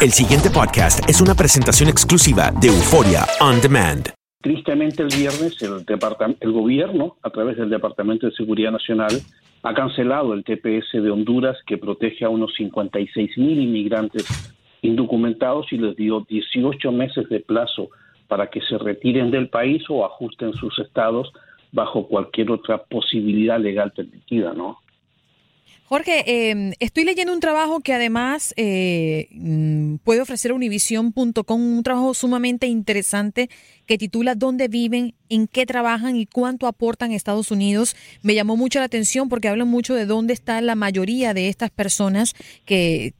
El siguiente podcast es una presentación exclusiva de Euforia On Demand. Tristemente el viernes el, el gobierno, a través del Departamento de Seguridad Nacional, ha cancelado el TPS de Honduras que protege a unos 56 mil inmigrantes indocumentados y les dio 18 meses de plazo para que se retiren del país o ajusten sus estados bajo cualquier otra posibilidad legal permitida, ¿no? Jorge, eh, estoy leyendo un trabajo que además eh, mm, puede ofrecer univision.com, un trabajo sumamente interesante que titula ¿Dónde viven? ¿En qué trabajan? ¿Y cuánto aportan Estados Unidos? Me llamó mucho la atención porque hablan mucho de dónde está la mayoría de estas personas que,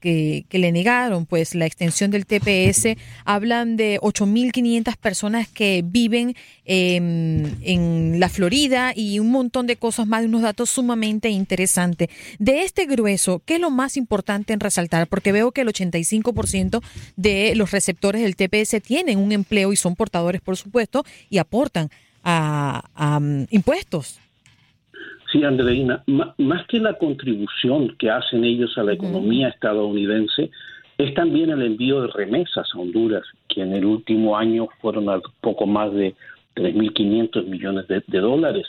le negaron pues la extensión del TPS. Hablan de 8.500 personas que viven eh, en la Florida y un montón de cosas más, unos datos sumamente interesantes. De este grueso, ¿qué es lo más importante en resaltar? Porque veo que el 85% de los receptores del TPS tienen un empleo y son portadores, por supuesto, y aportan a, a um, impuestos. Sí, Andreina, más que la contribución que hacen ellos a la economía estadounidense, es también el envío de remesas a Honduras, que en el último año fueron a poco más de 3.500 millones de, de dólares.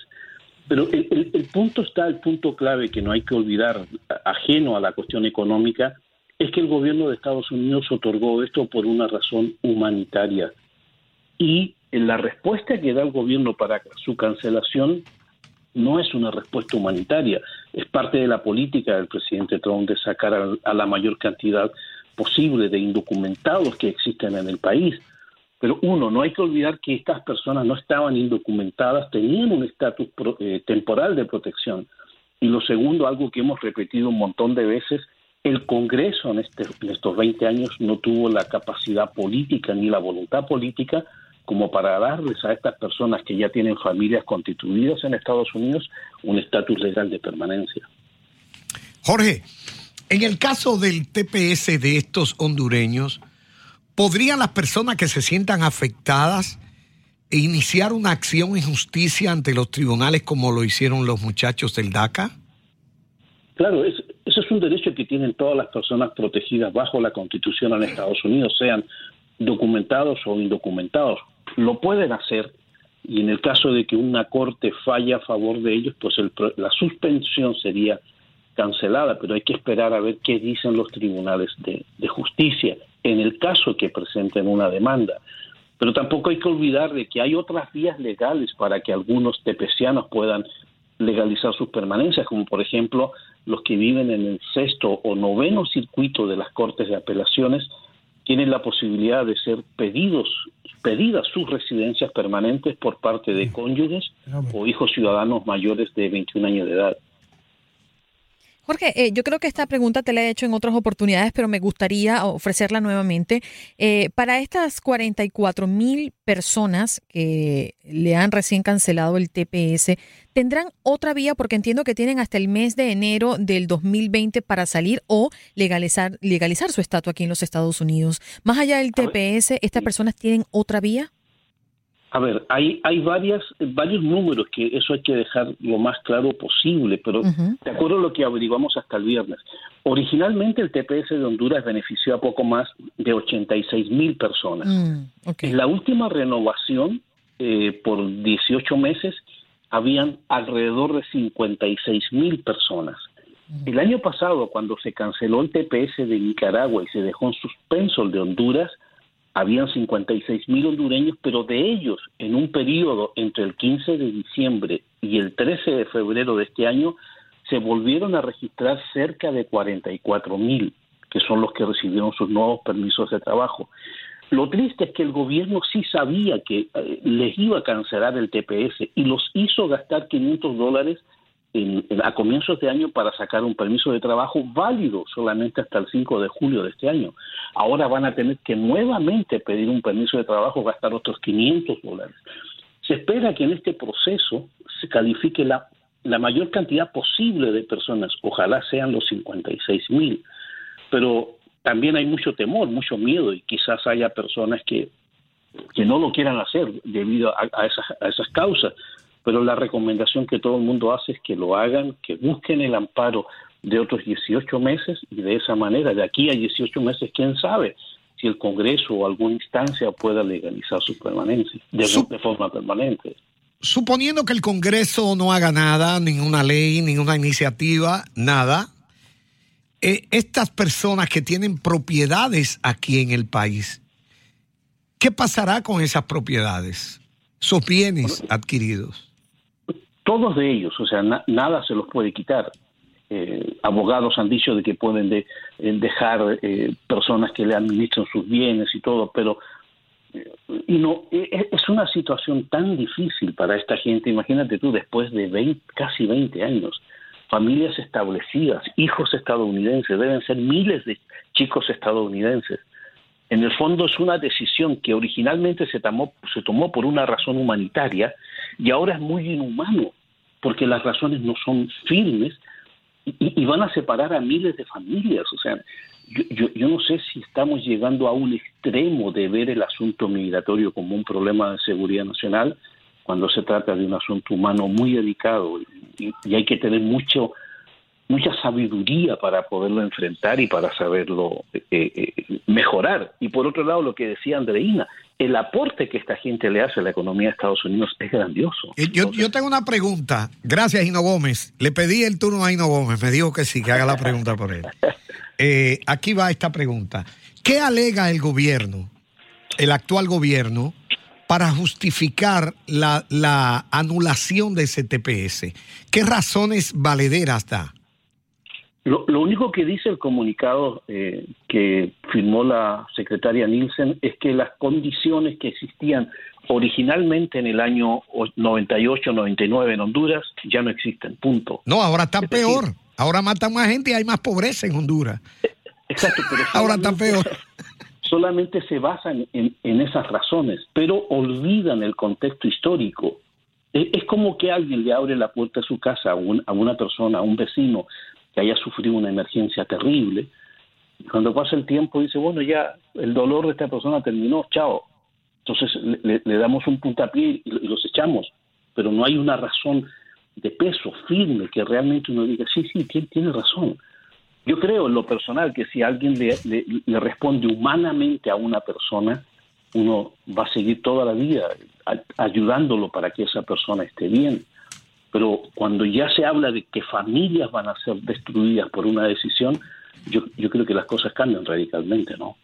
Pero el, el, el, punto está, el punto clave que no hay que olvidar, ajeno a la cuestión económica, es que el gobierno de Estados Unidos otorgó esto por una razón humanitaria. Y la respuesta que da el gobierno para su cancelación no es una respuesta humanitaria, es parte de la política del presidente Trump de sacar a, la mayor cantidad posible de indocumentados que existen en el país. Pero uno, no hay que olvidar que estas personas no estaban indocumentadas, tenían un estatus eh, temporal de protección. Y lo segundo, algo que hemos repetido un montón de veces, el Congreso en, este, estos 20 años no tuvo la capacidad política ni la voluntad política como para darles a estas personas que ya tienen familias constituidas en Estados Unidos un estatus legal de permanencia. Jorge, en el caso del TPS de estos hondureños, ¿podrían las personas que se sientan afectadas iniciar una acción en justicia ante los tribunales como lo hicieron los muchachos del DACA? Claro, es, eso es un derecho que tienen todas las personas protegidas bajo la Constitución en Estados Unidos, sean documentados o indocumentados lo pueden hacer y en el caso de que una corte falle a favor de ellos, pues el, la suspensión sería cancelada, pero hay que esperar a ver qué dicen los tribunales de, justicia en el caso que presenten una demanda. Pero tampoco hay que olvidar de que hay otras vías legales para que algunos tepecianos puedan legalizar sus permanencias, como por ejemplo los que viven en el sexto o noveno circuito de las Cortes de Apelaciones, tienen la posibilidad de ser pedidos, pedidas sus residencias permanentes por parte de cónyuges o hijos ciudadanos mayores de 21 años de edad. Jorge, eh, yo creo que esta pregunta te la he hecho en otras oportunidades, pero me gustaría ofrecerla nuevamente. Eh, para estas 44 mil personas que le han recién cancelado el TPS, ¿tendrán otra vía? Porque entiendo que tienen hasta el mes de enero del 2020 para salir o legalizar, legalizar su estatus aquí en los Estados Unidos. Más allá del TPS, ¿estas personas tienen otra vía? A ver, hay, hay varias, varios números que eso hay que dejar lo más claro posible, pero de acuerdo a lo que averiguamos hasta el viernes. Originalmente el TPS de Honduras benefició a poco más de 86 mil personas. Mm, En la última renovación, eh, por 18 meses, habían alrededor de 56 mil personas. El año pasado, cuando se canceló el TPS de Nicaragua y se dejó en suspenso el de Honduras, habían 56 mil hondureños, pero de ellos, en un periodo entre el 15 de diciembre y el 13 de febrero de este año, se volvieron a registrar cerca de 44 mil, que son los que recibieron sus nuevos permisos de trabajo. Lo triste es que el gobierno sí sabía que eh, les iba a cancelar el TPS y los hizo gastar 500 dólares en- a comienzos de año para sacar un permiso de trabajo válido solamente hasta el 5 de julio de este año. Ahora van a tener que nuevamente pedir un permiso de trabajo, gastar otros 500 dólares. Se espera que en este proceso se califique la, la mayor cantidad posible de personas, ojalá sean los 56 mil, pero también hay mucho temor, mucho miedo y quizás haya personas que, que no lo quieran hacer debido a esas, a esas causas, pero la recomendación que todo el mundo hace es que lo hagan, que busquen el amparo de otros 18 meses y de esa manera, de aquí a 18 meses, quién sabe si el Congreso o alguna instancia pueda legalizar su permanencia de, forma permanente. Suponiendo que el Congreso no haga nada, ninguna ley, ninguna iniciativa, nada, eh, estas personas que tienen propiedades aquí en el país, ¿qué pasará con esas propiedades? Esos bienes adquiridos. Todos de ellos, o sea, na- nada se los puede quitar. Eh, abogados han dicho de que pueden de- eh, dejar eh, personas que le administran sus bienes y todo, pero eh, y no es una situación tan difícil para esta gente. Imagínate tú, después de 20, casi 20 años, familias establecidas, hijos estadounidenses, deben ser miles de chicos estadounidenses. En el fondo es una decisión que originalmente se tomó, se tomó por una razón humanitaria y ahora es muy inhumano porque las razones no son firmes y, y van a separar a miles de familias. O sea, yo, yo, yo no sé si estamos llegando a un extremo de ver el asunto migratorio como un problema de seguridad nacional cuando se trata de un asunto humano muy delicado y, y hay que tener mucho mucha sabiduría para poderlo enfrentar y para saberlo eh, eh, mejorar. Y por otro lado, lo que decía Andreina, el aporte que esta gente le hace a la economía de Estados Unidos es grandioso. Eh, Yo, yo tengo una pregunta. Gracias, Hino Gómez. Le pedí el turno a Hino Gómez. Me dijo que sí, que haga la pregunta por él. Eh, aquí va esta pregunta. ¿Qué alega el gobierno, el actual gobierno, para justificar la, la anulación de ese TPS? ¿Qué razones valederas da? Lo, lo único que dice el comunicado eh, que firmó la secretaria Nielsen es que las condiciones que existían originalmente en el año 98-99 en Honduras ya no existen, punto. No, ahora está Es decir, peor. Ahora matan más gente y hay más pobreza en Honduras. Exacto, pero Ahora está peor. Solamente se basan en, en esas razones, pero olvidan el contexto histórico. Es, es como que alguien le abre la puerta de su casa a, un- a una persona, a un vecino que haya sufrido una emergencia terrible. Y cuando pasa el tiempo dice, bueno, ya el dolor de esta persona terminó, chao. Entonces le, damos un puntapié y, los echamos, pero no hay una razón de peso firme que realmente uno diga, sí, sí, tiene, tiene razón. Yo creo en lo personal que si alguien le, le- le responde humanamente a una persona, uno va a seguir toda la vida ayudándolo para que esa persona esté bien. Pero cuando ya se habla de que familias van a ser destruidas por una decisión, yo, yo creo que las cosas cambian radicalmente, ¿no?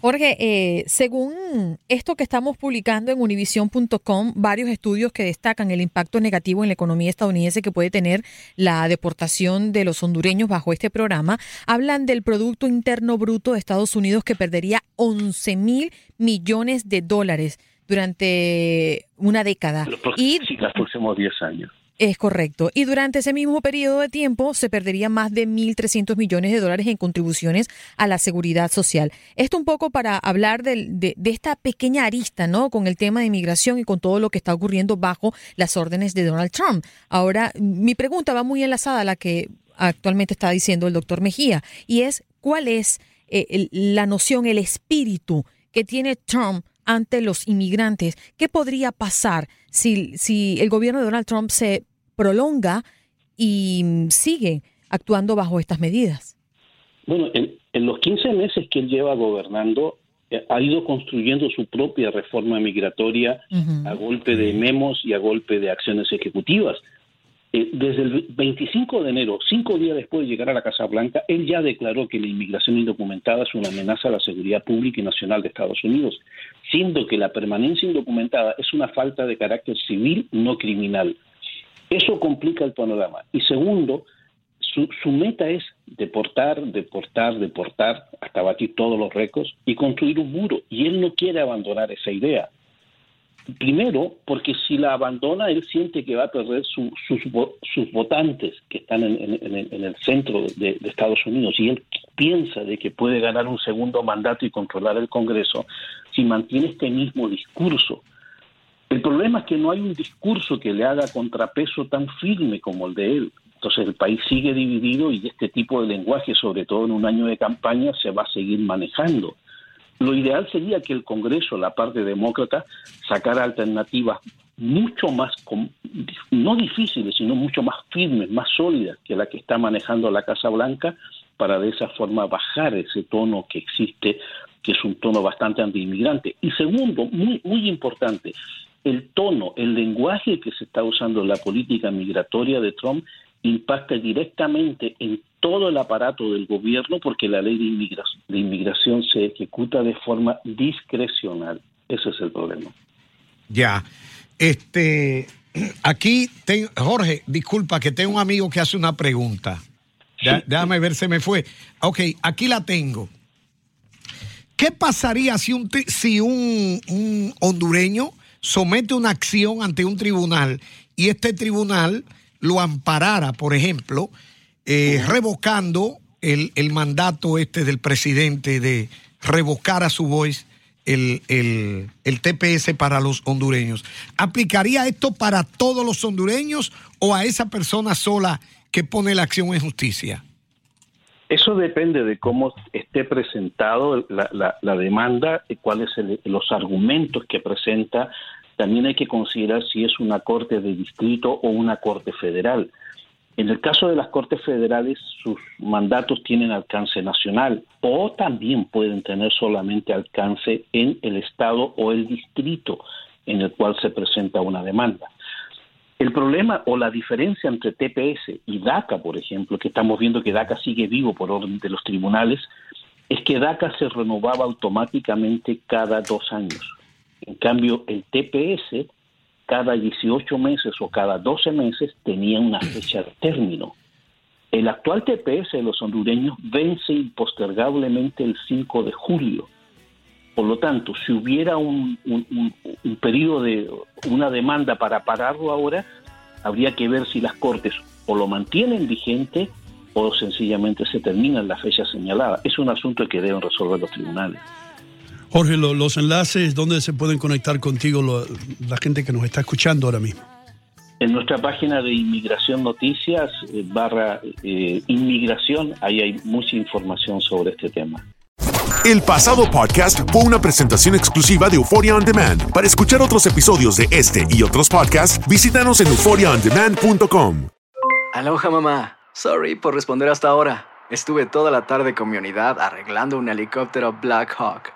Jorge, eh, según esto que estamos publicando en univision.com, varios estudios que destacan el impacto negativo en la economía estadounidense que puede tener la deportación de los hondureños bajo este programa, hablan del Producto Interno Bruto de Estados Unidos que perdería 11 mil millones de dólares durante una década. Y sí, próximos 10 años. es correcto. Y durante ese mismo periodo de tiempo se perdería más de 1.300 millones de dólares en contribuciones a la seguridad social. Esto un poco para hablar de, de esta pequeña arista, ¿no? Con el tema de inmigración y con todo lo que está ocurriendo bajo las órdenes de Donald Trump. Ahora, mi pregunta va muy enlazada a la que actualmente está diciendo el doctor Mejía, y es, ¿cuál es eh, la noción, el espíritu que tiene Trump ante los inmigrantes. ¿Qué podría pasar si, si el gobierno de Donald Trump se prolonga y sigue actuando bajo estas medidas? Bueno, en, los 15 meses que él lleva gobernando, eh, ha ido construyendo su propia reforma migratoria a golpe de memos y a golpe de acciones ejecutivas. Desde el 25 de enero, cinco días después de llegar a la Casa Blanca, él ya declaró que la inmigración indocumentada es una amenaza a la seguridad pública y nacional de Estados Unidos, siendo que la permanencia indocumentada es una falta de carácter civil, no criminal. Eso complica el panorama. Y segundo, su, su, meta es deportar, deportar, deportar, hasta batir todos los récords y construir un muro. Y él no quiere abandonar esa idea. Primero, porque si la abandona, él siente que va a perder sus, sus, votantes que están en, el centro de, Estados Unidos y él piensa de que puede ganar un segundo mandato y controlar el Congreso si mantiene este mismo discurso. El problema es que no hay un discurso que le haga contrapeso tan firme como el de él. Entonces el país sigue dividido y este tipo de lenguaje, sobre todo en un año de campaña, se va a seguir manejando. Lo ideal sería que el Congreso, la parte demócrata, sacara alternativas mucho más, no difíciles, sino mucho más firmes, más sólidas que la que está manejando la Casa Blanca, para de esa forma bajar ese tono que existe, que es un tono bastante antiinmigrante. Y segundo, muy, muy importante, el tono, el lenguaje que se está usando en la política migratoria de Trump impacta directamente en todo el aparato del gobierno porque la ley de inmigración, de inmigración se ejecuta de forma discrecional. Ese es el problema. Ya. Este, aquí, Jorge, disculpa que tengo un amigo que hace una pregunta. Déjame ver, se me fue. Ok, aquí la tengo. ¿Qué pasaría si un, si un, un hondureño somete una acción ante un tribunal y este tribunal lo amparara, por ejemplo, eh, revocando el, el, mandato este del presidente de revocar a su voz el, el, el, TPS para los hondureños. ¿Aplicaría esto para todos los hondureños o a esa persona sola que pone la acción en justicia? Eso depende de cómo esté presentado la, la, la demanda, cuáles son los argumentos que presenta también hay que considerar si es una corte de distrito o una corte federal. En el caso de las cortes federales, sus mandatos tienen alcance nacional o también pueden tener solamente alcance en el estado o el distrito en el cual se presenta una demanda. El problema o la diferencia entre TPS y DACA, por ejemplo, que estamos viendo que DACA sigue vivo por orden de los tribunales, es que DACA se renovaba automáticamente cada dos años. En cambio, el TPS cada 18 meses o cada 12 meses tenía una fecha de término. El actual TPS de los hondureños vence impostergablemente el 5 de julio. Por lo tanto, si hubiera un, un, periodo de una demanda para pararlo ahora, habría que ver si las Cortes o lo mantienen vigente o sencillamente se termina en la fecha señalada. Es un asunto que deben resolver los tribunales. Jorge, los enlaces, ¿dónde se pueden conectar contigo la gente que nos está escuchando ahora mismo? En nuestra página de Inmigración Noticias, eh, barra eh, Inmigración, ahí hay mucha información sobre este tema. El pasado podcast fue una presentación exclusiva de Euphoria On Demand. Para escuchar otros episodios de este y otros podcasts, visítanos en euphoriaondemand.com. Aloha mamá. Sorry por responder hasta ahora. Estuve toda la tarde con mi unidad arreglando un helicóptero Black Hawk.